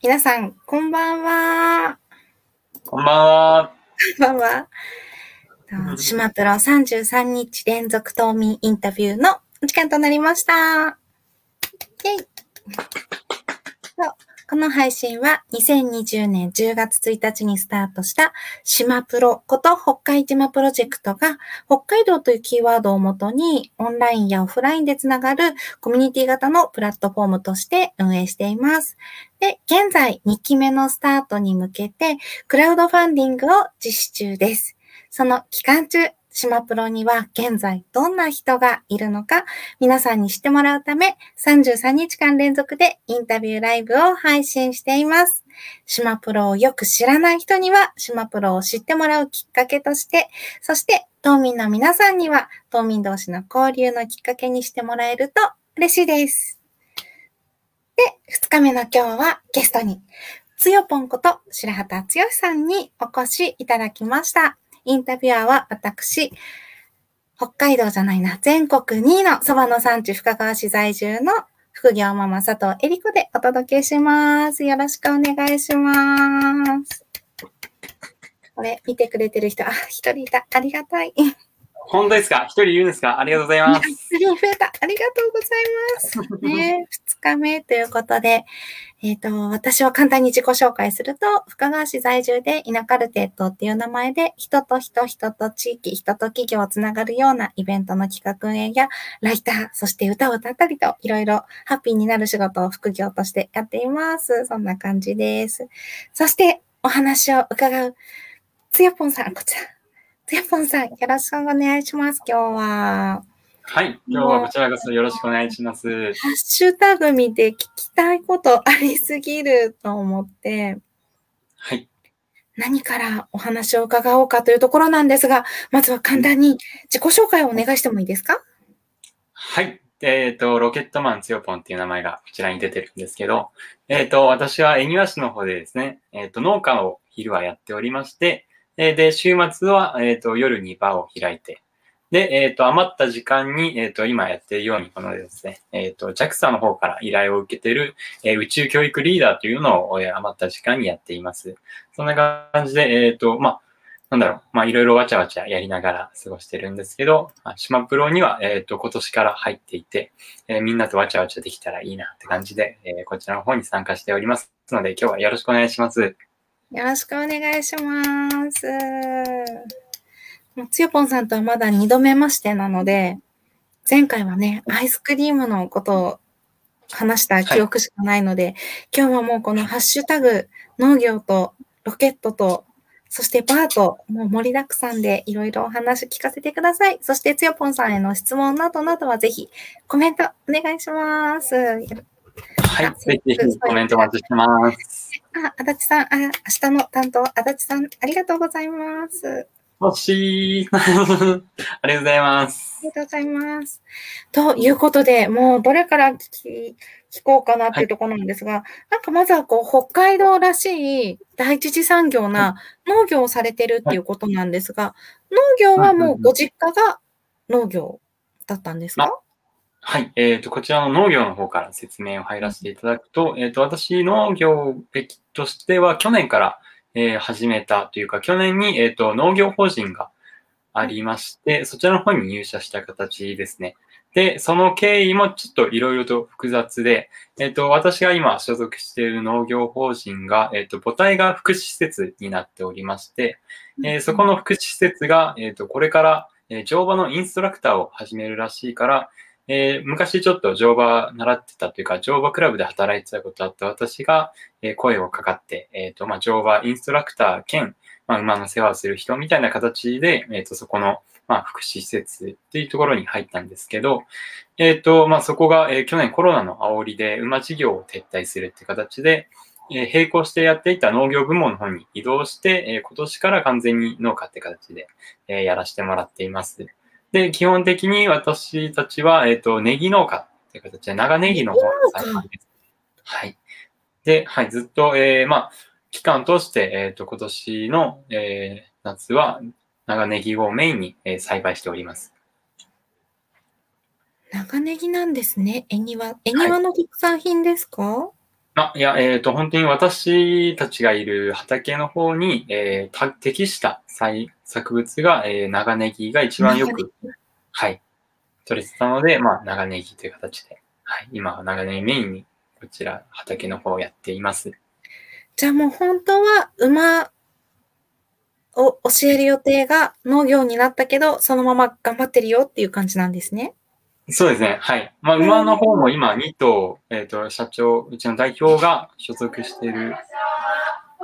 皆さん、こんばんは。こんばんは。こんばんは。と島プロ33日連続冬眠インタビューのお時間となりました。イェイこの配信は2020年10月1日にスタートした島プロこと北海島プロジェクトが北海道というキーワードをもとにオンラインやオフラインでつながるコミュニティ型のプラットフォームとして運営しています。で、現在2期目のスタートに向けてクラウドファンディングを実施中です。その期間中、島プロには現在どんな人がいるのか皆さんに知ってもらうため33日間連続でインタビューライブを配信しています。島プロをよく知らない人には島プロを知ってもらうきっかけとして、そして島民の皆さんには島民同士の交流のきっかけにしてもらえると嬉しいです。で、2日目の今日はゲストにつよぽんこと白畑剛さんにお越しいただきました。インタビュアーは私、北海道じゃないな、全国2位の蕎麦の産地深川市在住の副業ママ佐藤恵里子でお届けします。よろしくお願いします。これ見てくれてる人、あ、一人いた。ありがたい。本当ですか？一人いるんですか？ありがとうございます。一人増えた。ありがとうございます。ね、二日目ということで、えっ、と、私は簡単に自己紹介すると、深川市在住で稲カルテットっていう名前で、人と人、人と地域、人と企業をつながるようなイベントの企画運営や、ライター、そして歌を歌ったりと、いろいろハッピーになる仕事を副業としてやっています。そんな感じです。そして、お話を伺う、つよぽんさん、こちら。つよぽんさん、よろしくお願いします、今日は。はい。今日はこちらこそよろしくお願いします。ハッシュタグ見て聞きたいことありすぎると思って、はい。何からお話を伺おうかというところなんですが、まずは簡単に自己紹介をお願いしてもいいですか？はい。えっ、と、ロケットマンつよぽんっていう名前がこちらに出てるんですけど、えっ、と、私は恵庭市の方でですね、えっ、と、農家を昼はやっておりまして、えーで、週末は、えっ、と、夜にバーを開いて、で、えっ、と、余った時間に、えっ、と、今やっているように、このですね、えっ、と、JAXA の方から依頼を受けている、えー宇宙教育リーダーというのを、えー余った時間にやっています。そんな感じで、えっ、と、まあ、なんだろう、まあ、いろいろわちゃわちゃやりながら過ごしてるんですけど、まあ島プロには、えっ、と、今年から入っていて、えーみんなとわちゃわちゃできたらいいなって感じで、えーこちらの方に参加しておりますので、今日はよろしくお願いします。よろしくお願いします。つよぽんさんとはまだ2度目ましてなので、前回はね、アイスクリームのことを話した記憶しかないので、今日はもうこのハッシュタグ、農業とロケットと、そしてバーと、もう盛りだくさんでいろいろお話聞かせてください。そしてつよぽんさんへの質問などなどはぜひコメントお願いします。はい。ぜひぜひコメントお待ちしてます。あ、足立さん、あ、明日の担当、足立さん、ありがとうございます。欲しい。ありがとうございますあ。りがとうございます。ということで、もうどれから聞き聞こうかなっていうところなんですが、なんかまずはこう、北海道らしい第一次産業な農業をされてるっていうことなんですが、農業はもうご実家が農業だったんですか？はい。えっ、と、こちらの農業の方から説明を入らせていただくと、えっ、と、私、農業歴としては、去年から、えー始めたというか、去年に、えっ、と、農業法人がありまして、そちらの方に入社した形ですね。で、その経緯もちょっといろいろと複雑で、えっ、と、私が今所属している農業法人が、えっ、と、母体が福祉施設になっておりまして、えーそこの福祉施設が、えっ、と、これから、えー乗馬のインストラクターを始めるらしいから、えー昔ちょっと乗馬習ってたというか、乗馬クラブで働いてたことあった私が、えー声をかかって、えっ、と、まあ、乗馬インストラクター兼、まあ、馬の世話をする人みたいな形で、えっ、と、そこの、まあ、福祉施設っていうところに入ったんですけど、えっ、と、まあ、そこが、え去年コロナの煽りで馬事業を撤退するって形で、え並行してやっていた農業部門の方に移動して、え今年から完全に農家って形で、えやらせてもらっています。で、基本的に私たちは、えっ、と、ネギ農家って形で、長ネギの方のです。はい。で、はい、ずっと、えーまあ、期間として、えっ、と、今年の、えー夏は、長ネギをメインに、えー栽培しております。長ネギなんですね。絵庭。絵庭の特産品ですか、あ、いや、えっ、と、本当に私たちがいる畑の方に、えーた適した栽作物が、えー長ネギが一番よく、はい、取れてたので、まあ、長ネギという形で、はい、今は長ネギメインに、こちら、畑の方をやっています。じゃあもう本当は馬を教える予定が農業になったけど、そのまま頑張ってるよっていう感じなんですね。そうですね。はい。まあ、馬の方も今2頭、えっ、と、社長、うちの代表が所属している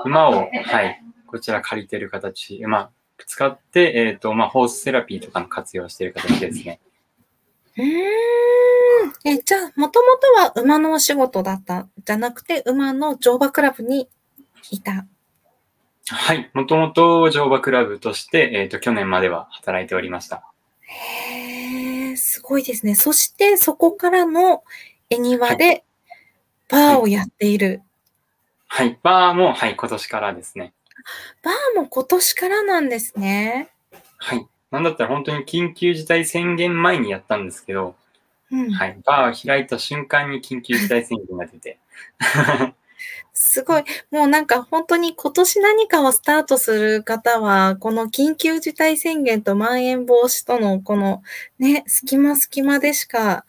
馬を、はい、こちら借りてる形、まあ、使って、えっ、と、まあ、ホースセラピーとかの活用している形ですね。うーん。え、じゃあ、もともとは馬のお仕事だったじゃなくて、馬の乗馬クラブにいた？はい。もともと乗馬クラブとして、えっ、と、去年までは働いておりました。へえ、すごいですね。そして、そこからの絵庭でバーをやっている。はい。バーも、はい、今年からですね。バーも今年からなんですね。はい。なんだったら本当に緊急事態宣言前にやったんですけど、うん。はい。バーを開いた瞬間に緊急事態宣言が出て、すごい。もうなんか本当に今年何かをスタートする方は、この緊急事態宣言とまん延防止とのこのね、隙間隙間でしか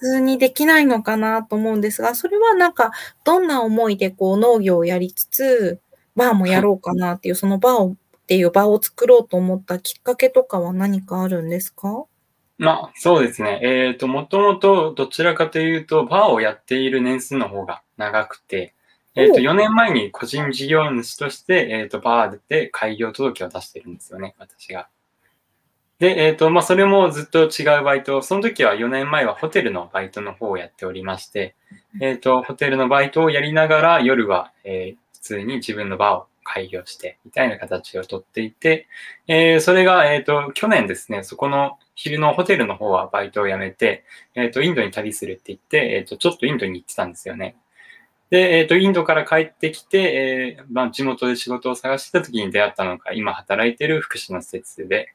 普通にできないのかなと思うんですが、それはなんかどんな思いでこう農業をやりつつ、バーもやろうかなっていう、そのバーをっていう場を作ろうと思ったきっかけとかは何かあるんですか？まあ、そうですね。えっ、と、もともとどちらかというと、バーをやっている年数の方が長くて、えっ、と、お4年前に個人事業主として、えっ、と、バーで開業届を出してるんですよね、私が。で、えっ、と、まあ、それもずっと違うバイト、その時は4年前はホテルのバイトの方をやっておりまして、えっ、と、ホテルのバイトをやりながら、夜は、えー普通に自分のバーを開業して、みたいな形をとっていて、えーそれが、えっ、と、去年ですね、そこの昼のホテルの方はバイトを辞めて、えっ、と、インドに旅するって言って、えっ、と、ちょっとインドに行ってたんですよね。で、えっ、と、インドから帰ってきて、えーまあ、地元で仕事を探してた時に出会ったのが、今働いてる福祉の施設で、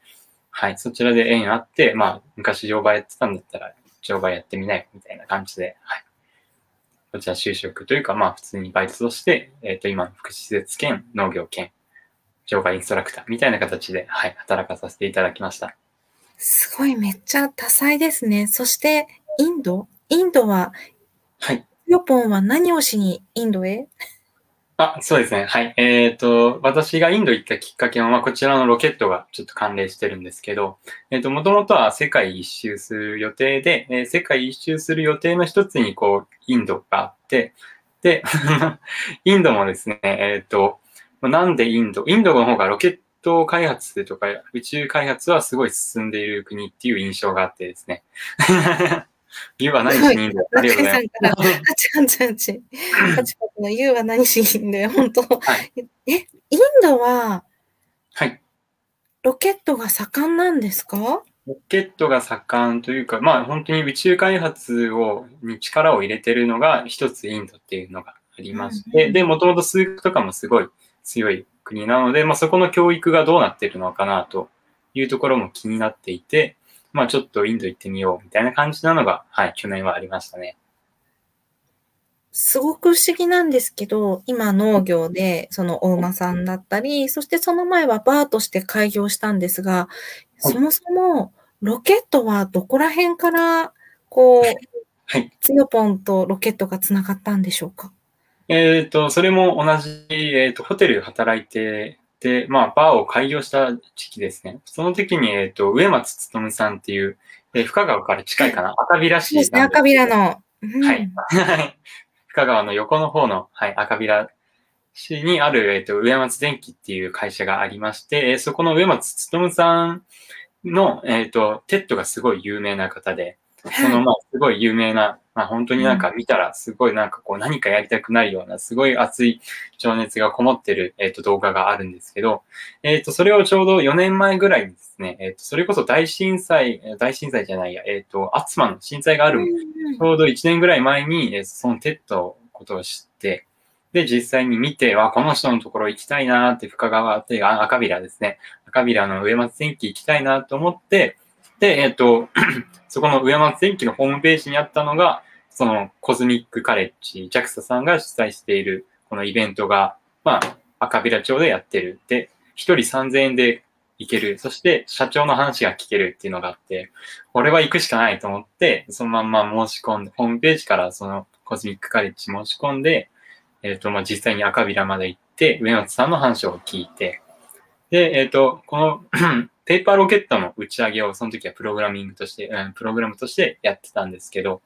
はい、そちらで縁あって、まあ、昔乗馬やってたんだったら、乗馬やってみないみたいな感じで、はい。こちら就職というか、まあ、普通にバイトとして、えっ、と、今の福祉施設兼農業兼乗馬インストラクターみたいな形で、はい、働かさせていただきました。すごい、めっちゃ多彩ですね。そして、インド？インドは、はい。ヨポンは何をしにインドへ？あ、そうですね。はい。えっ、と、私がインド行ったきっかけは、まあ、こちらのロケットがちょっと関連してるんですけど、えっ、と、もともとは世界一周する予定で、えー世界一周する予定の一つに、こう、インドがあって、で、インドもですね、えっ、と、なんでインドインドの方がロケット開発とか宇宙開発はすごい進んでいる国っていう印象があってですね。言うは何しにインドありがとうございます。中井さんから、八八八八八の言うは何しにんだよ、本当。はいえ、インドははい。ロケットが盛んなんですか？ロケットが盛んというか、まあ本当に宇宙開発をに力を入れてるのが一つインドっていうのがありまして、うんで、もともと数学とかもすごい強い国なので、まあそこの教育がどうなってるのかなというところも気になっていて、まあちょっとインド行ってみようみたいな感じなのが、はい、去年はありましたね。すごく不思議なんですけど、今農業でそのお馬さんだったり、そしてその前はバーとして開業したんですが、はいそもそもロケットはどこら辺から、こう、はい。つよぽんとロケットがつながったんでしょうか？えっ、と、それも同じ、えっ、と、ホテル働いて、で、まあ、バーを開業した時期ですね。その時に、えっ、と、植松勉さんっていう、えー深川から近いかな、赤平市ですね、赤ビラの。の。うんはい。深川の横の方の、はい、赤平市にある、えっ、と、植松電機っていう会社がありまして、えーそこの植松勉さんの、えっ、と、 TED がすごい有名な方で、その、まあ、すごい有名な、まあ、本当になんか見たら、すごいなんかこう、何かやりたくなるような、すごい熱い情熱がこもってる、えっ、と、動画があるんですけど、えっ、と、それをちょうど4年前ぐらいにですね、えっ、と、それこそ大震災、えー大震災じゃないや、えっ、と、厚真の震災があるうんちょうど1年ぐらい前に、えーその TED のことを知って、で、実際に見て、わ、この人のところ行きたいなーって、深川って、あ赤平ですね。赤平の上松電機行きたいなと思って、で、えっ、と、そこの上松電機のホームページにあったのが、そのコズミックカレッジ、JAXA さんが主催しているこのイベントが、まあ、赤平町でやってる。で、一人3000円で行ける。そして社長の話が聞けるっていうのがあって、これは行くしかないと思って、そのまんま申し込んで、ホームページからそのコズミックカレッジ申し込んで、えっ、ー、と、まあ、実際に赤平まで行って、上松さんの話を聞いて、で、えっ、ー、と、この ペーパーロケットの打ち上げをその時はプログラミングとして、うん、プログラムとしてやってたんですけど、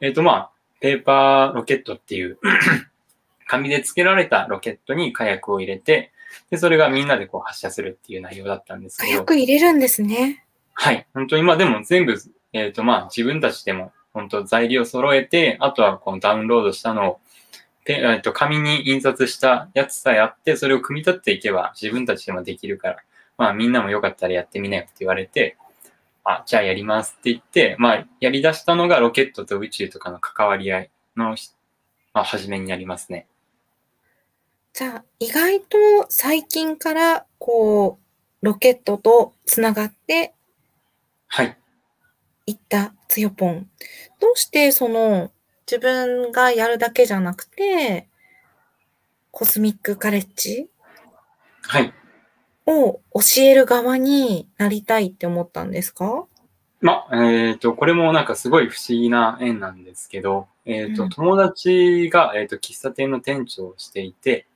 えっ、ー、と、まあ、ペーパーロケットっていう紙で付けられたロケットに火薬を入れて、で、それがみんなでこう発射するっていう内容だったんですけど。火薬入れるんですね。はい。本当に、まあでも全部、えっ、ー、とまあ自分たちでも本当材料揃えて、あとはこのダウンロードしたのを、えっ、ー、と紙に印刷したやつさえあって、それを組み立てていけば自分たちでもできるから、まあみんなもよかったらやってみなよって言われて、あ、じゃあやりますって言って、まあやり出したのがロケットと宇宙とかの関わり合いの、まあ、初めになりますね。じゃあ、意外と最近から、こう、ロケットとつながって、はい。いったつよぽん。どうしてその、自分がやるだけじゃなくて、コスミックカレッジ？はい。を教える側になりたいって思ったんですか？ま、えっ、ー、と、これもなんかすごい不思議な縁なんですけど、えっ、ー、と、うん、友達が、えっ、ー、と、喫茶店の店長をしていて、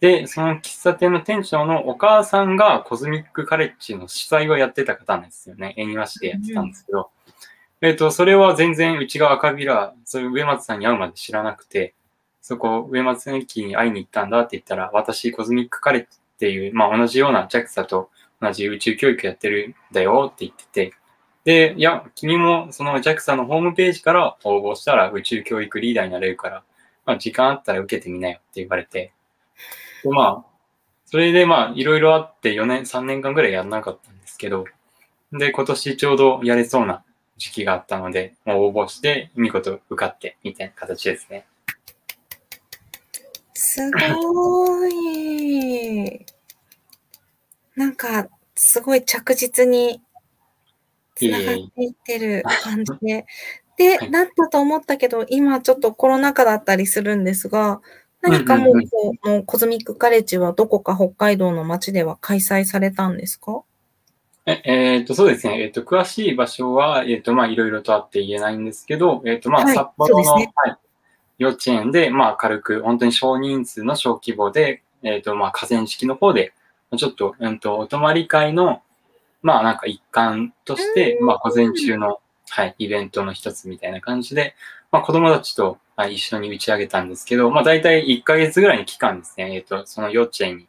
で、その喫茶店の店長のお母さんがコズミックカレッジの主催をやってた方なんですよね。縁庭市でやってたんですけど。うん、えっ、ー、と、それは全然うちが赤ビラ、そういう上松さんに会うまで知らなくて、そこ、上松駅に会いに行ったんだって言ったら、私、コズミックカレッジっていう、まあ同じような JAXA と同じ宇宙教育やってるんだよって言ってて、で、いや、君もその JAXA のホームページから応募したら宇宙教育リーダーになれるから、まあ時間あったら受けてみなよって言われて、で、まあ、それでまあ、いろいろあって4年、3年間ぐらいやらなかったんですけど、で、今年ちょうどやれそうな時期があったので、もう応募して、見事受かって、みたいな形ですね。すごい。なんか、すごい着実につながっていってる感じで。で、はい、なったと思ったけど、今ちょっとコロナ禍だったりするんですが、何かもう、こう、もうコズミックカレッジはどこか北海道の町では開催されたんですか？え、えー、っと、そうですね。えー、っと、詳しい場所は、えー、っと、まあ、いろいろとあって言えないんですけど、えっと、まあ、札幌の、はい、はい、幼稚園で、まあ、軽く、本当に少人数の小規模で、えっと、まあ、河川敷の方で、ちょっと、うんと、お泊まり会の、まあ、なんか一環として、まあ、午前中の、はい、イベントの一つみたいな感じで、まあ、子供たちと、はい、一緒に打ち上げたんですけど、まあ大体1ヶ月ぐらいの期間ですね。えっ、と、その幼稚園に、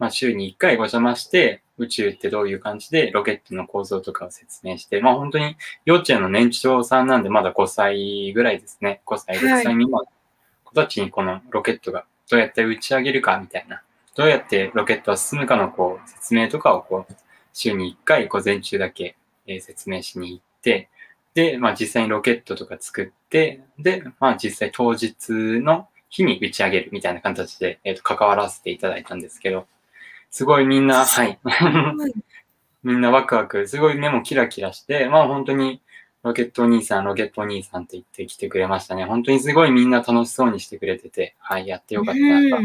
まあ週に1回お邪魔して、宇宙ってどういう感じでロケットの構造とかを説明して、まあ本当に幼稚園の年長さんなんでまだ5歳ぐらいですね。5歳、6歳未満の子たちにこのロケットがどうやって打ち上げるかみたいな、どうやってロケットは進むかのこう説明とかをこう週に1回午前中だけ、え説明しに行って、で、まあ実際にロケットとか作って、で、まあ実際当日の日に打ち上げるみたいな形で、えっ、ー、と、関わらせていただいたんですけど、すごいみんな、はい。みんなワクワク、すごい目もキラキラして、まあ本当にロケットお兄さん、ロケットお兄さんって言ってきてくれましたね。本当にすごいみんな楽しそうにしてくれてて、はい、やってよかったなと。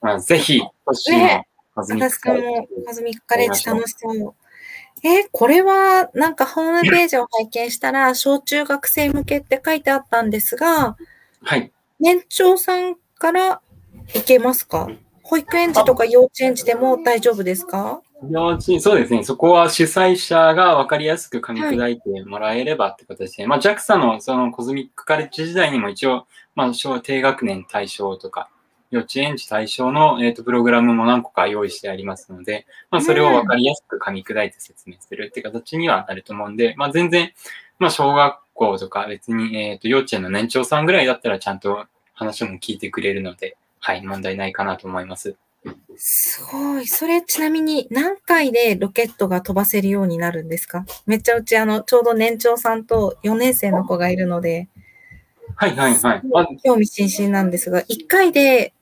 まあ、ぜひ、欲しいの、コズミックカレッジ。コズミックカレッジ楽しそう。えこれはなんかホームページを拝見したら、小中学生向けって書いてあったんですが、はい。年長さんから行けますか？保育園児とか幼稚園児でも大丈夫ですか？幼稚園、そうですね。そこは主催者が分かりやすく噛み砕いてもらえればって形で、はい、まあ JAXA のそのコズミックカレッジ時代にも一応、まあ小低学年対象とか、幼稚園児対象の、えーと、プログラムも何個か用意してありますので、まあ、それを分かりやすく噛み砕いて説明するって形にはなると思うんで、まあ、全然、まあ、小学校とか別に、えーと、幼稚園の年長さんぐらいだったらちゃんと話も聞いてくれるので、はい、問題ないかなと思います。すごい。それちなみに何回でロケットが飛ばせるようになるんですか？めっちゃうちあの、ちょうど年長さんと4年生の子がいるので、はいはいはい。興味津々なんですが、1回で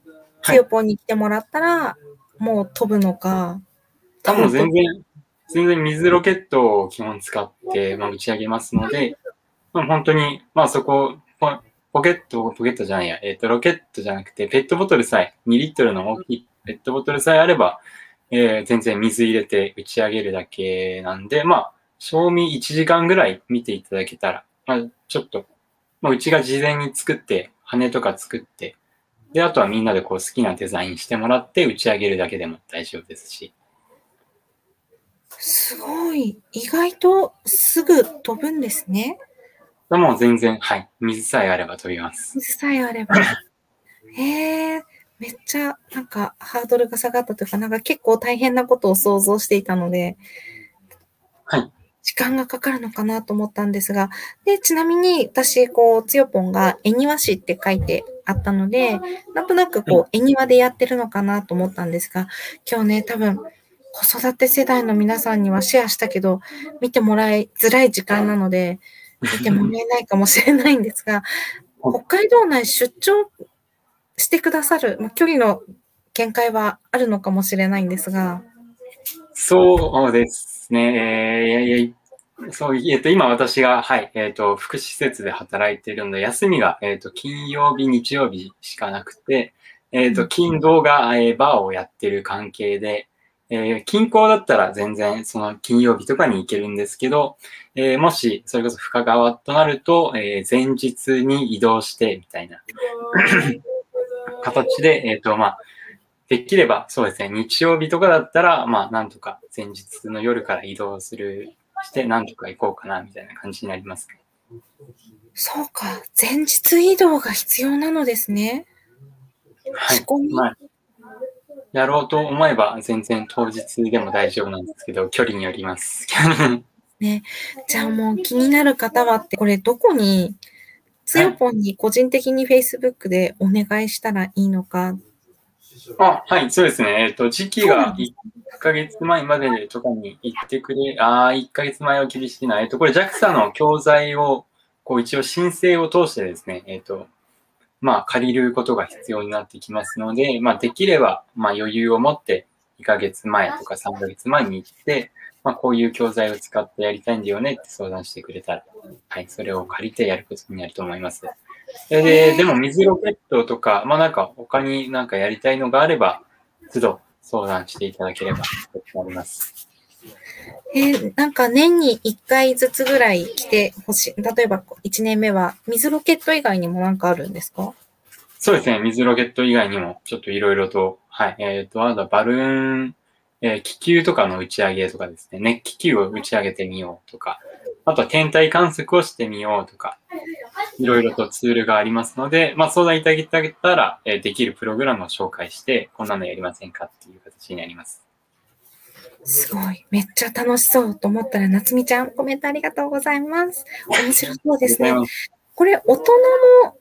つよぽんに来てもらったら、もう飛ぶのか。多分全然、全然水ロケットを基本使って、まあ、打ち上げますので、まあ、本当に、まあそこ、ポケット、ポケットじゃないや、えっ、と、ロケットじゃなくて、ペットボトルさえ、2リットルの大きいペットボトルさえあれば、えー全然水入れて打ち上げるだけなんで、まあ、賞味1時間ぐらい見ていただけたら、まあ、ちょっと、まあ、うちが事前に作って、羽とか作って、で、あとはみんなでこう好きなデザインしてもらって打ち上げるだけでも大丈夫ですし。すごい。意外とすぐ飛ぶんですね。もう全然、はい。水さえあれば飛びます。水さえあれば。へえ、めっちゃなんかハードルが下がったというか、なんか結構大変なことを想像していたので、はい。時間がかかるのかなと思ったんですが、で、ちなみに私、こう、つよぽんが絵庭師って書いてあったので、なんとなくこう、絵庭でやってるのかなと思ったんですが、今日ね、多分、子育て世代の皆さんにはシェアしたけど、見てもらいづらい時間なので、見てもらえないかもしれないんですが、北海道内出張してくださる、まあ距離の限界はあるのかもしれないんですが、そうですね。えーいやいや、そう、えっと、今私が、はい、えっと、福祉施設で働いているので、休みが、えっと、金曜日、日曜日しかなくて、えっと、金土が、えーバーをやってる関係で、えー近郊だったら全然、その金曜日とかに行けるんですけど、えーもし、それこそ深川となると、えー前日に移動して、みたいな形で、えっ、と、まあ、できれば、そうですね、日曜日とかだったら、まあ、なんとか前日の夜から移動する、して、なんとか行こうかな、みたいな感じになりますね。そうか、前日移動が必要なのですね。はい仕込み。まあ、やろうと思えば、全然当日でも大丈夫なんですけど、距離によります。じゃあもう気になる方はって、これどこに、つよぽんに個人的に Facebook でお願いしたらいいのか。あ、はい、そうですね。えっ、と、時期がそうなんで1ヶ月前までとかに行ってくれ、ああ、1ヶ月前は厳しいな。えっ、と、これ JAXA の教材を、こう一応申請を通してですね、えっ、と、まあ、借りることが必要になってきますので、まあ、できれば、まあ、余裕を持って、2ヶ月前とか3ヶ月前に行って、まあ、こういう教材を使ってやりたいんだよねって相談してくれたら、はい、それを借りてやることになると思います。で、でも水ロケットとか、まあなんか他になんかやりたいのがあれば、都度相談していただければと思います。えーなんか年に1回ずつぐらい来てほしい。例えば1年目は水ロケット以外にもなんかあるんですか？そうですね、水ロケット以外にもちょっといろいろと、はい、えっ、と、あとはバルーン、えー気球とかの打ち上げとかですね、熱気球を打ち上げてみようとか、あとは天体観測をしてみようとか、いろいろとツールがありますので、まあ相談いただけたら、えーできるプログラムを紹介して、こんなのやりませんかっていう形になります。すごい。めっちゃ楽しそうと思ったら、なつみちゃん、コメントありがとうございます。面白そうですね。これ、大人も、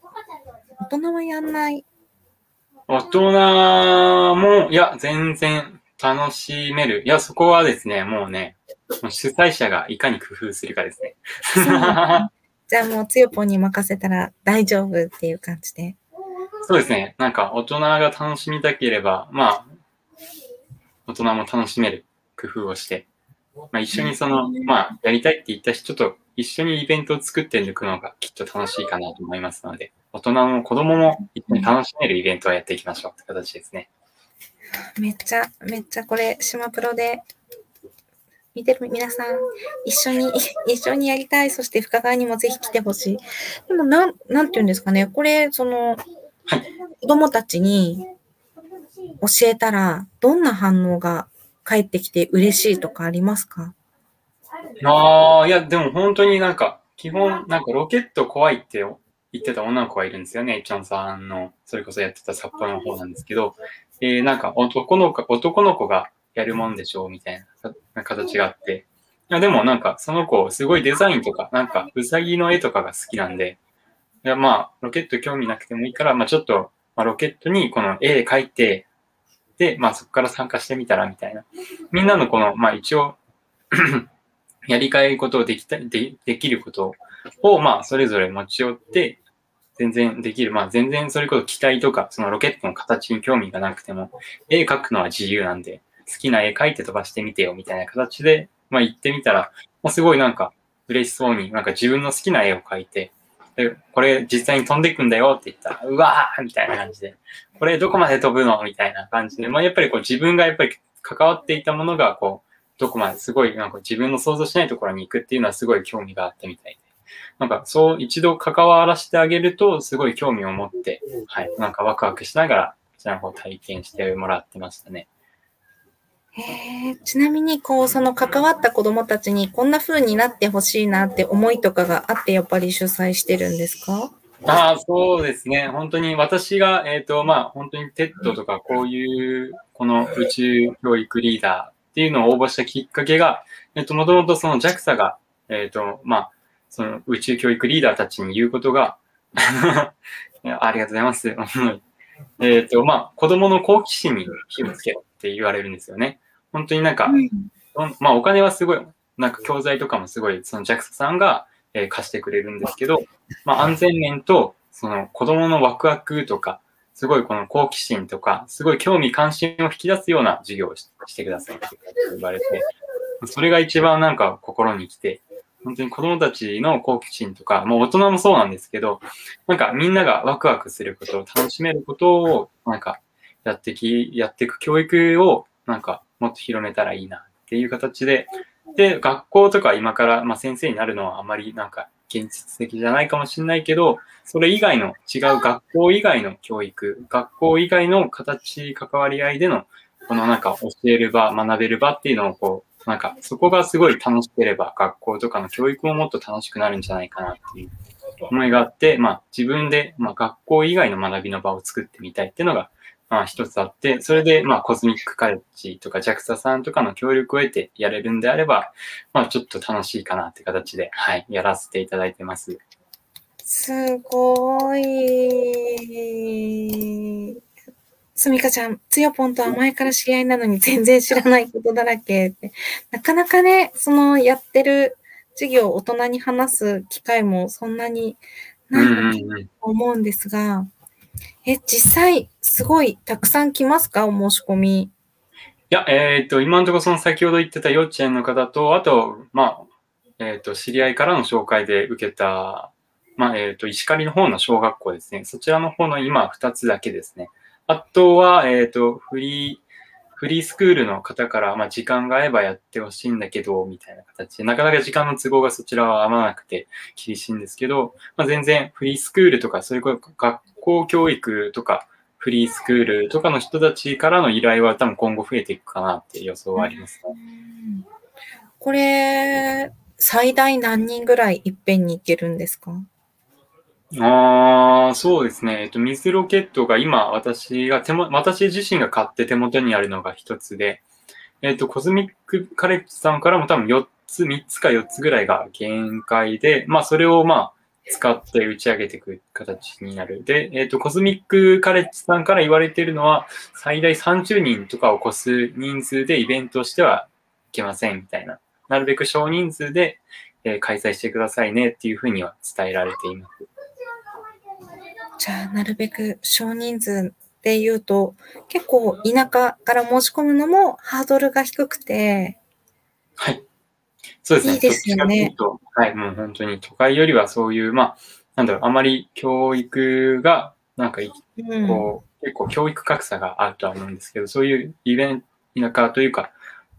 大人はやんない？大人も、いや、全然楽しめる。いや、そこはですね、もうね、もう主催者がいかに工夫するかですね。じゃあもう、つよぽんに任せたら大丈夫っていう感じで。そうですね。なんか、大人が楽しみたければ、まあ、大人も楽しめる工夫をして、まあ、一緒にその、まあ、やりたいって言った人と一緒にイベントを作って抜くのがきっと楽しいかなと思いますので、大人も子供も一緒に楽しめるイベントをやっていきましょうって形ですね。めっちゃ、めっちゃこれ、島プロで、見てる皆さん、一緒に、一緒にやりたい。そして深川にもぜひ来てほしい。でも、なん、なんて言うんですかね。これ、その、子供たちに教えたら、どんな反応が返ってきて嬉しいとかありますか？ああ、いや、でも本当になんか、基本、なんかロケット怖いって言ってた女の子がいるんですよね。ちゃんさんの、それこそやってた札幌の方なんですけど、えー、なんか男の子、男の子がやるもんでしょうみたいな形があって。いや、でもなんか、その子、すごいデザインとか、なんか、うさぎの絵とかが好きなんで、いや、まあ、ロケット興味なくてもいいから、まあちょっと、まあロケットにこの絵描いて、で、まあそこから参加してみたらみたいな。みんなのこの、まあ一応、やりたいことをできた、で、できることを、まあ、それぞれ持ち寄って、全然できる。まあ、全然それこそ機体とか、そのロケットの形に興味がなくても、絵描くのは自由なんで、好きな絵描いて飛ばしてみてよ、みたいな形で、まあ、行ってみたら、まあ、すごいなんか、嬉しそうに、なんか自分の好きな絵を描いて、で、これ実際に飛んでいくんだよって言ったら、うわーみたいな感じで、これどこまで飛ぶのみたいな感じで、まあやっぱりこう自分がやっぱり関わっていたものがこう、どこまですごいなんか自分の想像しないところに行くっていうのはすごい興味があったみたいで。なんかそう一度関わらせてあげるとすごい興味を持って、はい、なんかワクワクしながら、こちらの方体験してもらってましたね。へえちなみに、こう、その関わった子供たちにこんな風になってほしいなって思いとかがあって、やっぱり主催してるんですか？ああ、そうですね。本当に私が、えっ、と、まあ、本当に TED とかこういう、この宇宙教育リーダーっていうのを応募したきっかけが、えっ、と、もともとその JAXA が、えっ、と、まあ、その宇宙教育リーダーたちに言うことが、ありがとうございます。えっと、まあ、子供の好奇心に気をつけろって言われるんですよね。本当になんか、まあ、お金はすごい、なんか教材とかもすごい、その JAXA さんが、えー貸してくれるんですけど、まあ、安全面と、その子供のワクワクとか、すごいこの好奇心とか、すごい興味関心を引き出すような授業をししてくださいって言われて、それが一番なんか心に来て、本当に子供たちの好奇心とか、もう大人もそうなんですけど、なんかみんながワクワクすることを楽しめることを、なんかやってき、やっていく教育を、なんかもっと広めたらいいなっていう形で、で、学校とか今から、まあ、先生になるのはあまりなんか現実的じゃないかもしれないけど、それ以外の違う学校以外の教育、学校以外の形、関わり合いでの、このなんか教える場、学べる場っていうのをこう、なんかそこがすごい楽しければ学校とかの教育ももっと楽しくなるんじゃないかなっていう思いがあって、まあ自分で、まあ、学校以外の学びの場を作ってみたいっていうのが、まあ一つあって、それでまあコズミックカレッジとか JAXA さんとかの協力を得てやれるんであれば、まあちょっと楽しいかなって形で、はい、やらせていただいてます。すごい。すみかちゃん、つよぽんとは前から知り合いなのに全然知らないことだらけって。なかなかね、そのやってる授業を大人に話す機会もそんなにうんないと。思うんですが、え、実際、すごいたくさん来ますか？お申し込み。いや、えっ、と、今のところその先ほど言ってた幼稚園の方と、あと、まあ、えっ、と、知り合いからの紹介で受けた、まあ、えっ、と、石狩の方の小学校ですね。そちらの方の今2つだけですね。あとは、えっ、と、フリー、フリースクールの方から、まあ、時間が合えばやってほしいんだけど、みたいな形で、なかなか時間の都合がそちらは合わなくて厳しいんですけど、まあ、全然フリースクールとか、そういう学校教育とか、フリースクールとかの人たちからの依頼は多分今後増えていくかなって予想はありますね。これ、最大何人ぐらいいっぺんに行けるんですか？ああ、そうですね。えっと、水ロケットが今、私が手も、私自身が買って手元にあるのが一つで、えっと、コズミックカレッジさんからも多分4つ、3つか4つぐらいが限界で、まあ、それをまあ、使って打ち上げていく形になる。で、えっと、コズミックカレッジさんから言われているのは、最大30人とかを超す人数でイベントをしてはいけませんみたいな。なるべく少人数で、えー開催してくださいねっていうふうには伝えられています。じゃあ、なるべく少人数で言うと、結構田舎から申し込むのもハードルが低くて、はい。そうですね。いいですよねはい、もう本当に都会よりはそういう、まあ、なんだろう、あまり教育が、なんかい、うん、こう、結構教育格差があるとは思うんですけど、そういうイベント、田舎というか、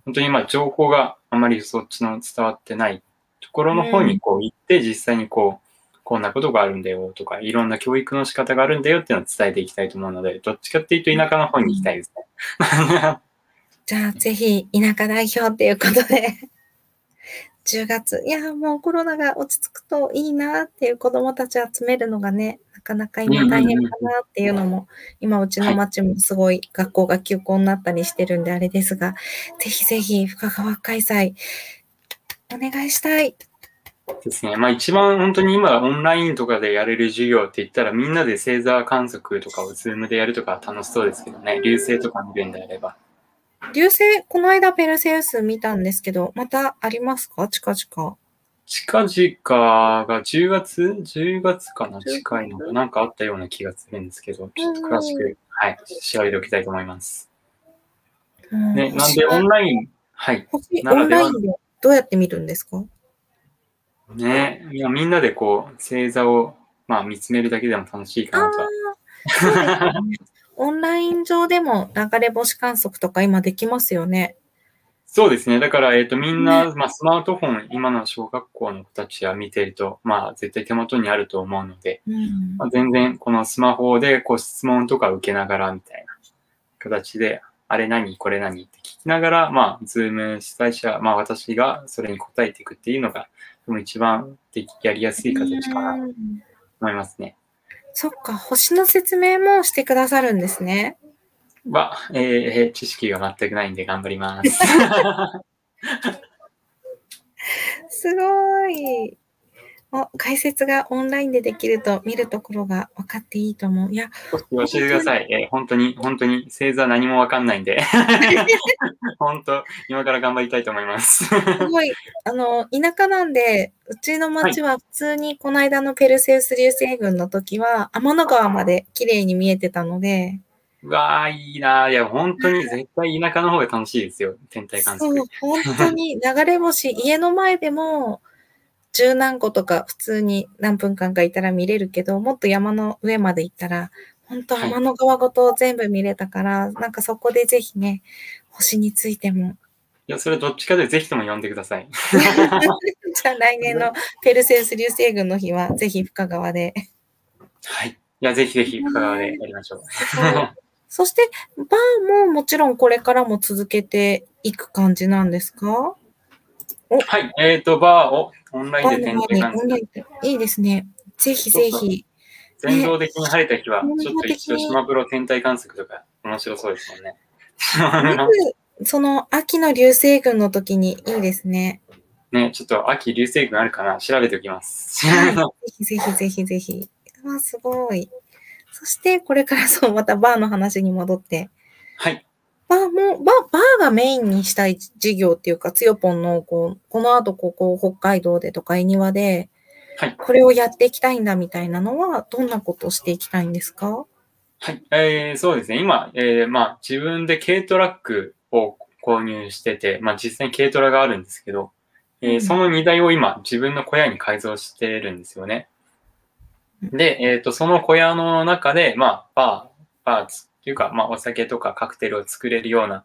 本当にまあ情報があまりそっちの伝わってないところの方にこう行って、実際にこう、こんなことがあるんだよとか、いろんな教育の仕方があるんだよっていうのを伝えていきたいと思うので、どっちかっていうと田舎の方に行きたいですね。じゃあ、ぜひ、田舎代表っていうことで、10月、いや、もうコロナが落ち着くといいなっていう子供たち集めるのがね、なかなか今大変かなっていうのも、今うちの町もすごい学校が休校になったりしてるんであれですが、ぜひぜひ深川開催、お願いしたい。ですね。まあ一番本当に今オンラインとかでやれる授業って言ったらみんなで星座観測とかをズームでやるとか楽しそうですけどね。流星とか見るんであれば。流星、この間ペルセウス見たんですけど、またありますか？近々。近々が10月 ?10 月かな？近いのがな？んかあったような気がするんですけど、ちょっと詳しく、はい、調べておきたいと思います。うん。ね、なんでオンライン、はい。星ならではオンラインでどうやって見るんですか？ね、いやみんなでこう星座をまあ見つめるだけでも楽しいかなと オンライン上でも流れ星観測とか今できますよね。そうですね。だから、えっ、と、みんな、まあ、スマートフォン、今の小学校の子たちは見てると、まあ、絶対手元にあると思うので、うんまあ、全然、このスマホで、こう、質問とか受けながら、みたいな形で、あれ何これ何って聞きながら、まあ、ズーム主催者、まあ、私がそれに答えていくっていうのが、でも一番できやりやすい形かなとうん思いますね。そっか、星の説明もしてくださるんですね。は、えー知識が全くないんで頑張ります。すごい。お解説がオンラインでできると見るところが分かっていいと思う。いや、教えてください。えー本当に、本当に、星座何もわかんないんで。本当、今から頑張りたいと思います。すごい、あの、田舎なんで、うちの町は普通にこの間のペルセウス流星群の時は天の川まで綺麗に見えてたので、うわー、いいなー。いや、本当に絶対田舎の方が楽しいですよ。天体観測そう。、本当に流れ星、家の前でも十何個とか普通に何分間かいたら見れるけど、もっと山の上まで行ったら、本当はい天の川ごと全部見れたから、なんかそこでぜひね、星についても。いや、それどっちかでぜひとも呼んでください。じゃあ来年のペルセウス流星群の日は、ぜひ深川で。はい。いや、ぜひぜひ、深川でやりましょう。そして、バーももちろんこれからも続けていく感じなんですか？はい。えっ、と、バーをオンラインで天バーの体観測。前にオンラインでいいですね。ぜひぜひ。全動的に晴れた日は、ねちょっと一応島風呂天体観測とか面白そうですもんね。その秋の流星群の時にいいですね。ね、ちょっと秋流星群あるかな？調べておきます。はいぜひぜひぜひぜひ。わあ、すごい。そして、これからそう、またバーの話に戻って。はい。バーも、バー、バーがメインにしたい事業っていうか、つよぽんの、こう、この後、ここ、北海道でとか、恵庭で、はいこれをやっていきたいんだみたいなのは、どんなことをしていきたいんですか？はい。えーそうですね。今、えーまあ、自分で軽トラックを購入してて、まあ、実際に軽トラがあるんですけど、えーうんその荷台を今、自分の小屋に改造してるんですよね。で、えっ、と、その小屋の中で、まあ、バー、バーツっていうか、まあ、お酒とかカクテルを作れるような、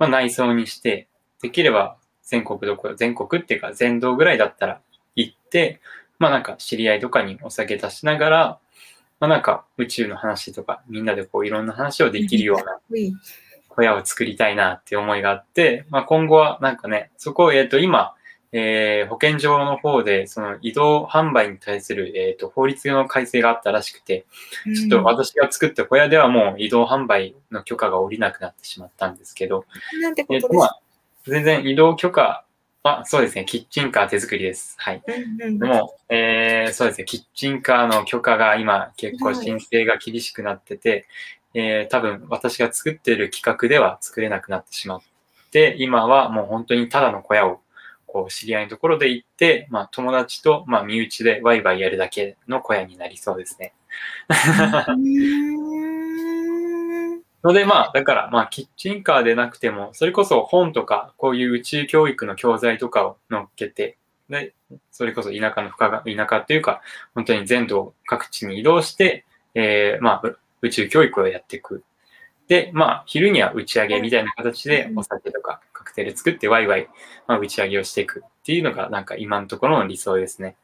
まあ、内装にして、できれば全国どこ、全国っていうか全道ぐらいだったら行って、まあなんか知り合いとかにお酒出しながら、まあなんか宇宙の話とかみんなでこういろんな話をできるような小屋を作りたいなっていう思いがあって、まあ今後はなんかね、そこをえっ、と今、えー保健所の方でその移動販売に対する、えー、と法律の改正があったらしくて、ちょっと私が作った小屋ではもう移動販売の許可が下りなくなってしまったんですけど、うんなんてこえっ、と、まあ、全然移動許可は、そうですね、キッチンカー手作りです。はい。うんうんでも、えー、そうですね、キッチンカーの許可が今結構申請が厳しくなってて、えー、多分私が作っている企画では作れなくなってしまって、今はもう本当にただの小屋をこう知り合いのところで行って、まあ友達とまあ身内でワイワイやるだけの小屋になりそうですね。のでまあ、だからまあキッチンカーでなくても、それこそ本とか、こういう宇宙教育の教材とかを載っけて、で、それこそ田舎の深が、田舎っていうか、本当に全土各地に移動して、えー、まあ、う宇宙教育をやっていく。で、まあ、昼には打ち上げみたいな形でお酒とかカクテル作ってワイワイ、まあ、打ち上げをしていくっていうのがなんか今のところの理想ですね。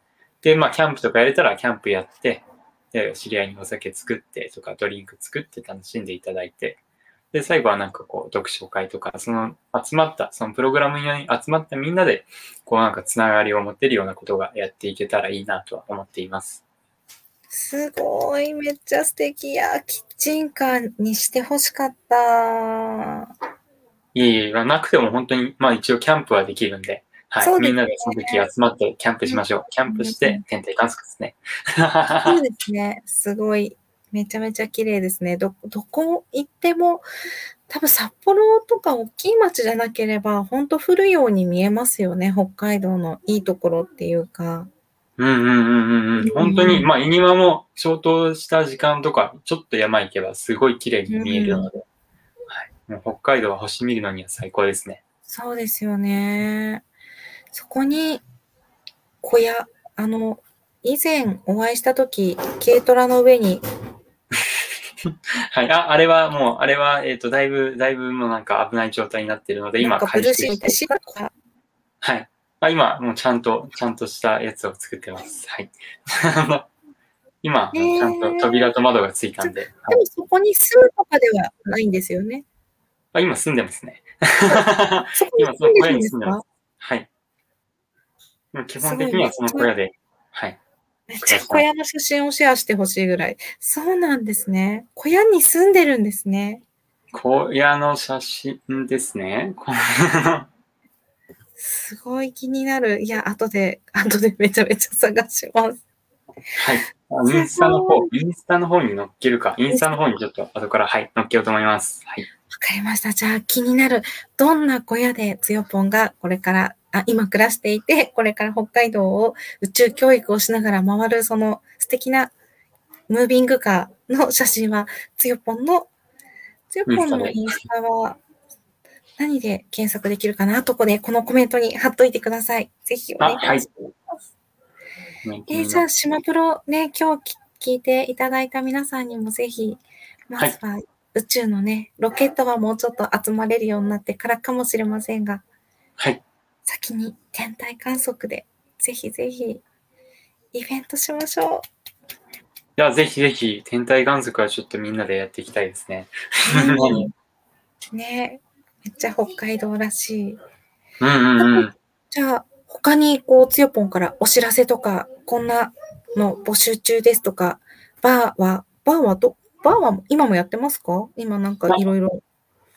で、まあ、キャンプとかやれたらキャンプやって、で、知り合いにお酒作ってとかドリンク作って楽しんでいただいて、で、最後はなんかこう、読書会とか、その集まった、そのプログラムに集まったみんなで、こうなんかつながりを持てるようなことがやっていけたらいいなとは思っています。すごい、めっちゃ素敵や。キッチンカーにしてほしかった。いえいえ、まあなくても本当に、まあ一応キャンプはできるんで、はい。ねみんなでその時集まってキャンプしましょう。キャンプして天体観測ですね。そうですね。すごい。めちゃめちゃ綺麗ですね。ど、どこ行っても、多分札幌とか大きい町じゃなければ、ほんと降るように見えますよね。北海道のいいところっていうか。うんうんうんうんうん。本当に、まあ、イニマも消灯した時間とか、ちょっと山行けばすごい綺麗に見えるので、はい。もう北海道は星見るのには最高ですね。そうですよね。そこに、小屋、あの、以前お会いしたとき、軽トラの上に、はい。あ、あれはもう、あれは、えっ、と、だいぶ、だいぶもうなんか危ない状態になっているので、今、回収して、はい。あ今、もうちゃんと、ちゃんとしたやつを作ってます。はい。今、ちゃんと扉と窓がついたんで、はいでもそこに住むとかではないんですよね。あ今住んでますね。そこに今、その小屋に住んでます。はい。基本的にはその小屋で、はい。めっちゃ小屋の写真をシェアしてほしいぐらい。そうなんですね。小屋に住んでるんですね。小屋の写真ですね。すごい気になる。いや、後で、後でめちゃめちゃ探します。はい。あインスタの方、インスタの方に載っけるか。インスタの方にちょっと後から、はい、載っけようと思います。はい。わかりました。じゃあ気になる。どんな小屋でつよぽんがこれから、あ、今暮らしていて、これから北海道を宇宙教育をしながら回るその素敵なムービングカーの写真は、つよぽんの、つよぽんのインスタは何で検索できるかな？とこで、このコメントに貼っといてください。ぜひお願いします。えーじゃあ、島プロね、今日き聞いていただいた皆さんにもぜひ、まずは宇宙のね、ロケットはもうちょっと集まれるようになってからかもしれませんが、はい。先に天体観測で、ぜひぜひ、イベントしましょでは、ぜひぜひ、天体観測はちょっとみんなでやっていきたいですね。う。ねめっちゃ北海道らしい。うんうんうん。じゃあ、他にこう、つよぽんからお知らせとか、こんなの募集中ですとか、バーは、バーはど、バーは今もやってますか？今なんかいろいろ。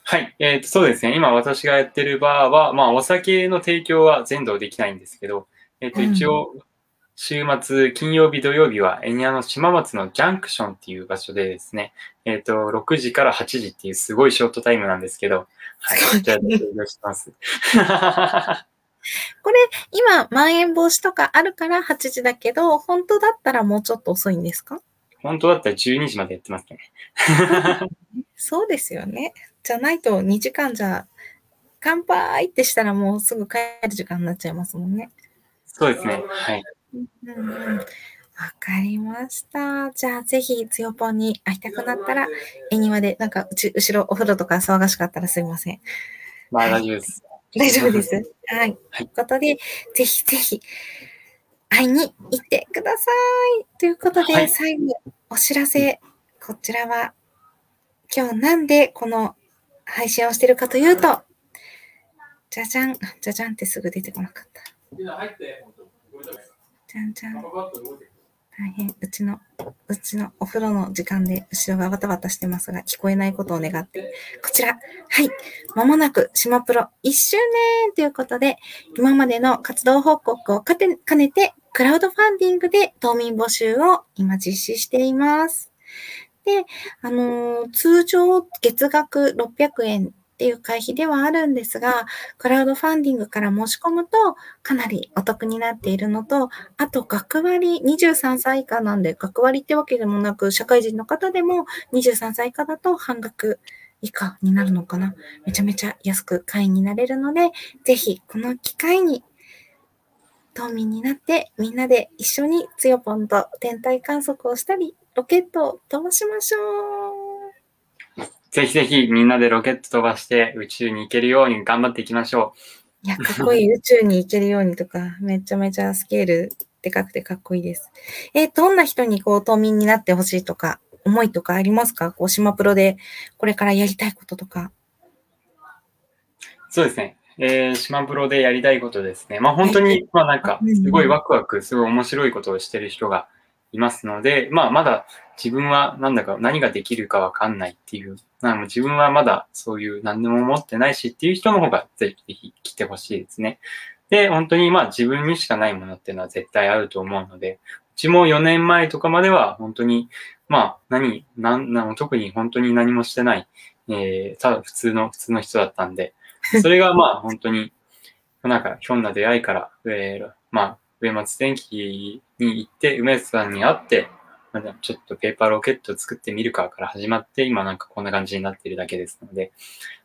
はい。えっ、と、そうですね。今私がやってるバーは、まあ、お酒の提供は全土できないんですけど、えっ、と、うん一応、週末、金曜日、土曜日は、エニアの島松のジャンクションっていう場所でですね、えっ、と、6時から8時っていうすごいショートタイムなんですけど、はい。じゃあ、提供してます。今、まん延防止とかあるから8時だけど、本当だったらもうちょっと遅いんですか？本当だったら12時までやってますね。そうですよね。じゃないと2時間じゃ、乾杯ってしたらもうすぐ帰る時間になっちゃいますもんね。そうですね。はい。うんうん。わかりました。じゃあぜひ、つよぽんに会いたくなったら、絵庭で、なんか、うち、後ろお風呂とか騒がしかったらすいません。まあ、大丈夫です。大丈夫です。はい。はいということで、ぜひぜひ、会いに行ってください。ということで、はい最後、お知らせ。こちらは、今日なんでこの配信をしてるかというと、じゃじゃん、じゃじゃんってすぐ出てこなかった。じゃんじゃん。大変、うちの、うちのお風呂の時間で後ろがバタバタしてますが、聞こえないことを願って。こちら、はい、まもなく島プロ1周年ということで、今までの活動報告を兼ねて、クラウドファンディングで島民募集を今実施しています。で、あのー通常月額600円っていう会費ではあるんですが、クラウドファンディングから申し込むとかなりお得になっているのと、あと学割23歳以下なんで、学割ってわけでもなく、社会人の方でも23歳以下だと半額以下になるのかな。めちゃめちゃ安く会員になれるので、ぜひこの機会に島民になってみんなで一緒につよぽんと天体観測をしたり、ロケットを飛ばしましょう。ぜひぜひみんなでロケット飛ばして宇宙に行けるように頑張っていきましょいや、かっこいい。宇宙に行けるようにとか、めちゃめちゃスケールでかくてかっこいいです。え、どんな人にこう、島民になってほしいとか、思いとかありますか？こう、島プロでこれからやりたいこととか。う。そうですね。えー、島プロでやりたいことですね。まあ本当に、まあなんか、すごいワクワク、すごい面白いことをしてる人がいますので、まあまだ自分はなんだか何ができるかわかんないっていう、なんか自分はまだそういう何でも持ってないしっていう人の方がぜひぜひ来てほしいですね。で、本当にまあ自分にしかないものっていうのは絶対あると思うので、うちも4年前とかまでは本当に、まあ何、なん、なん特に本当に何もしてない、えー、ただ普通の、普通の人だったんで、それがまあ本当に、なんかひょんな出会いから、えー、まあ上松電機に行って、梅津さんに会って、なんだちょっとペーパーロケット作ってみるかから始まって、今なんかこんな感じになっているだけですので、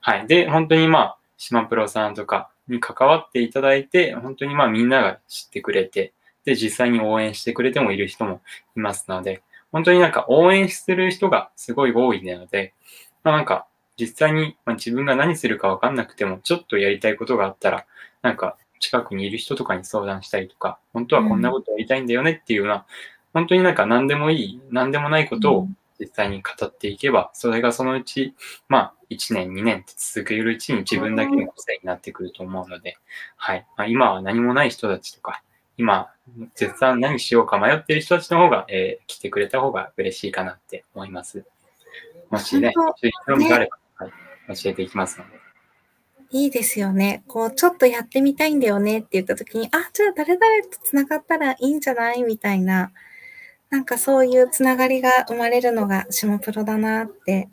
はい。で、本当にまあ、島プロさんとかに関わっていただいて、本当にまあみんなが知ってくれて、で実際に応援してくれてもいる人もいますので、本当になんか応援する人がすごい多いので、まあ、なんか実際にま自分が何するかわかんなくても、ちょっとやりたいことがあったら、なんか近くにいる人とかに相談したりとか、本当はこんなことやりたいんだよねっていうような、うん、本当になんか何でもいい、何でもないことを実際に語っていけば、それがそのうち、まあ、1年、2年って続けるうちに自分だけの癖になってくると思うので、はい。まあ、今は何もない人たちとか、今、絶賛何しようか迷ってる人たちの方が、えー、来てくれた方が嬉しいかなって思います。もしね、興味があれば、ね、はい、教えていきますので。いいですよね。こう、ちょっとやってみたいんだよねって言った時に、あ、じゃあ誰々と繋がったらいいんじゃないみたいな、なんかそういうつながりが生まれるのが下プロだなって。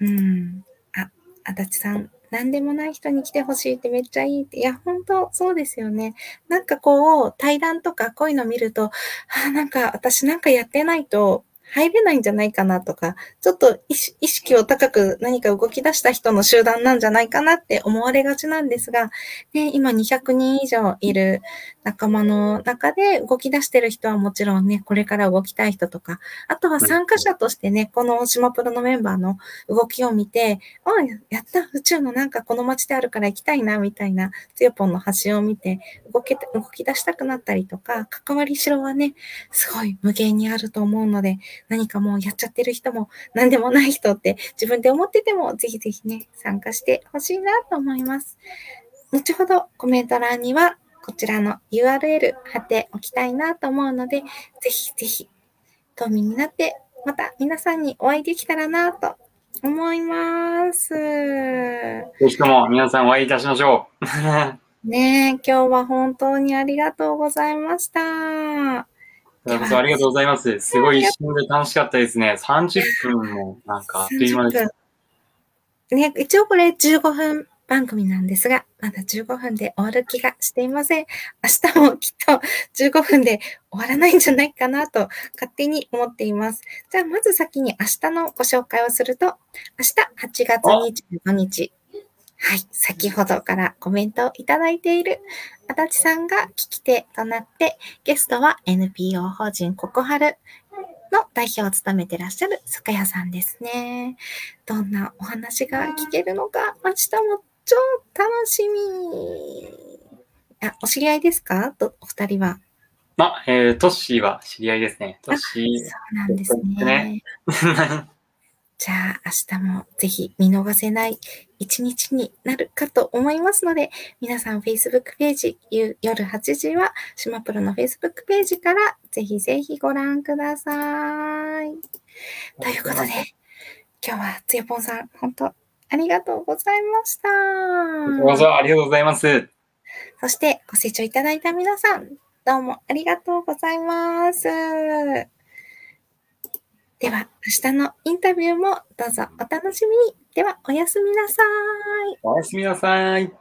うん。あ、足立さん、何でもない人に来てほしいってめっちゃいいって。いや、本当そうですよね。なんかこう、対談とかこういうの見ると、あ、なんか私なんかやってないと、入れないんじゃないかなとか、ちょっと意識を高く何か動き出した人の集団なんじゃないかなって思われがちなんですが、ね、今200人以上いる仲間の中で動き出してる人はもちろんね、これから動きたい人とか、あとは参加者としてね、この島プロのメンバーの動きを見て、あやった、宇宙のなんかこの街であるから行きたいな、みたいな、つよぽんの発信を見て動け、動き出したくなったりとか、関わりしろはね、すごい無限にあると思うので、何かもうやっちゃってる人も何でもない人って自分で思っててもぜひぜひね、参加してほしいなと思います。後ほどコメント欄にはこちらの URL 貼っておきたいなと思うので、ぜひぜひ、冬眠になって、また皆さんにお会いできたらなと思います。ぜひとも皆さんお会いいたしましょう。ねえ、今日は本当にありがとうございました。こちらこそありがとうございます。すごい一瞬で楽しかったですね。30分もなんかあっという間です。ね、一応これ15分番組なんですが、まだ15分で終わる気がしていません。明日もきっと15分で終わらないんじゃないかなと勝手に思っています。じゃあまず先に明日のご紹介をすると、明日8月25日、はい、先ほどからコメントをいただいている足立さんが聞き手となって、ゲストは NPO 法人ココハルの代表を務めてらっしゃる酒屋さんですね。どんなお話が聞けるのか、明日も超楽しみ。あ、お知り合いですか？と、お二人は。まあ、えー、トッシーは知り合いですね。トッシー。そうなんですね。じゃあ、明日もぜひ見逃せない一日になるかと思いますので、皆さん Facebook ページ、夜8時は、島プロの Facebook ページからぜひぜひご覧ください。ということで、今日はつよぽんさん、本当ありがとうございました。どうぞありがとうございます。そして、ご清聴いただいた皆さん、どうもありがとうございます。では、明日のインタビューもどうぞお楽しみに。では、おやすみなさい。おやすみなさい。